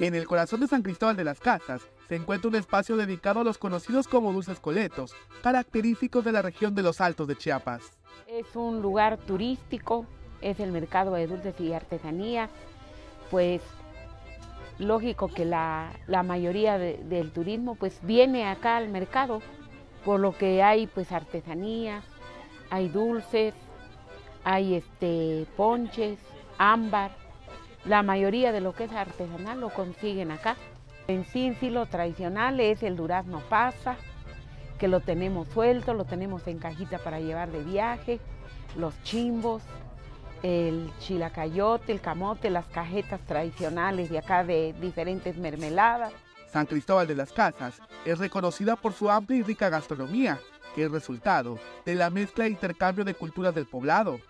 En el corazón de San Cristóbal de las Casas se encuentra un espacio dedicado a los conocidos como dulces coletos, característicos de la región de los Altos de Chiapas. Es un lugar turístico, es el mercado de dulces y artesanías, pues lógico que la, mayoría del turismo pues viene acá al mercado, por lo que hay pues artesanías, hay dulces, hay este ponches, ámbar, la mayoría de lo que es artesanal lo consiguen acá. En sí, en sí lo tradicional es el durazno pasa, que lo tenemos suelto, lo tenemos en cajita para llevar de viaje, los chimbos, el chilacayote, el camote, las cajetas tradicionales de acá de diferentes mermeladas. San Cristóbal de las Casas es reconocida por su amplia y rica gastronomía, que es resultado de la mezcla e intercambio de culturas del poblado.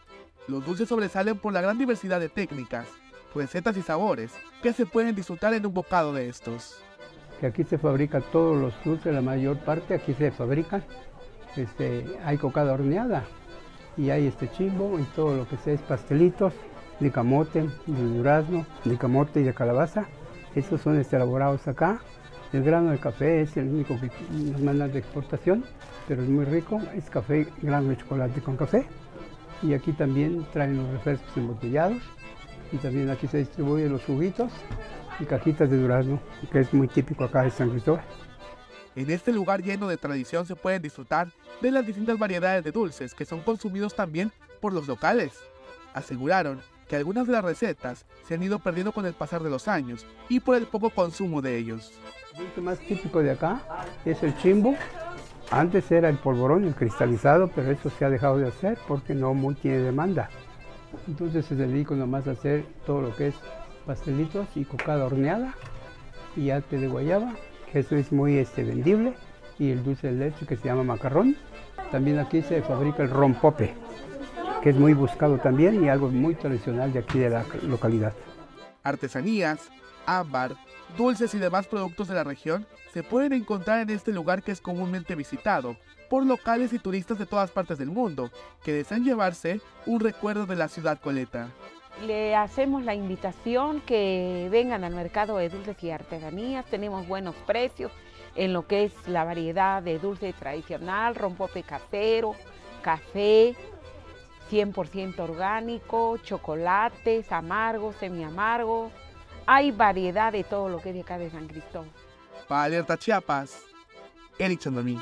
Los dulces sobresalen por la gran diversidad de técnicas, recetas y sabores que se pueden disfrutar en un bocado de estos. Que aquí se fabrican todos los dulces, la mayor parte aquí se fabrican. Este, hay cocada horneada, y hay este chimbo y todo lo que sea es pastelitos de camote, de durazno, de camote y de calabaza. Estos son este, elaborados acá. El grano de café es el único que nos mandan de exportación, pero es muy rico. Es café, grano de chocolate con café. Y aquí también traen los refrescos embotellados. Y también aquí se distribuyen los juguitos y cajitas de durazno, que es muy típico acá de San Cristóbal. En este lugar lleno de tradición se pueden disfrutar de las distintas variedades de dulces que son consumidos también por los locales. Aseguraron que algunas de las recetas se han ido perdiendo con el pasar de los años y por el poco consumo de ellos. El dulce más típico de acá es el chimbo. Antes era el polvorón, el cristalizado, pero eso se ha dejado de hacer porque no muy tiene demanda. Entonces se dedica nomás a hacer todo lo que es pastelitos y cocada horneada y arte de guayaba eso es muy este, vendible, y el dulce de leche que se llama macarrón. También aquí se fabrica el rompope, que es muy buscado también y algo muy tradicional de aquí de la localidad. Artesanías, ámbar, dulces y demás productos de la región se pueden encontrar en este lugar que es comúnmente visitado por locales y turistas de todas partes del mundo que desean llevarse un recuerdo de la ciudad coleta. Le hacemos la invitación que vengan al mercado de dulces y artesanías. Tenemos buenos precios en lo que es la variedad de dulce tradicional, rompope casero, café, 100% orgánico, chocolates, amargos, semiamargos. Hay variedad de todo lo que es de acá de San Cristóbal. Para Alerta Chiapas, Eric Chandomí.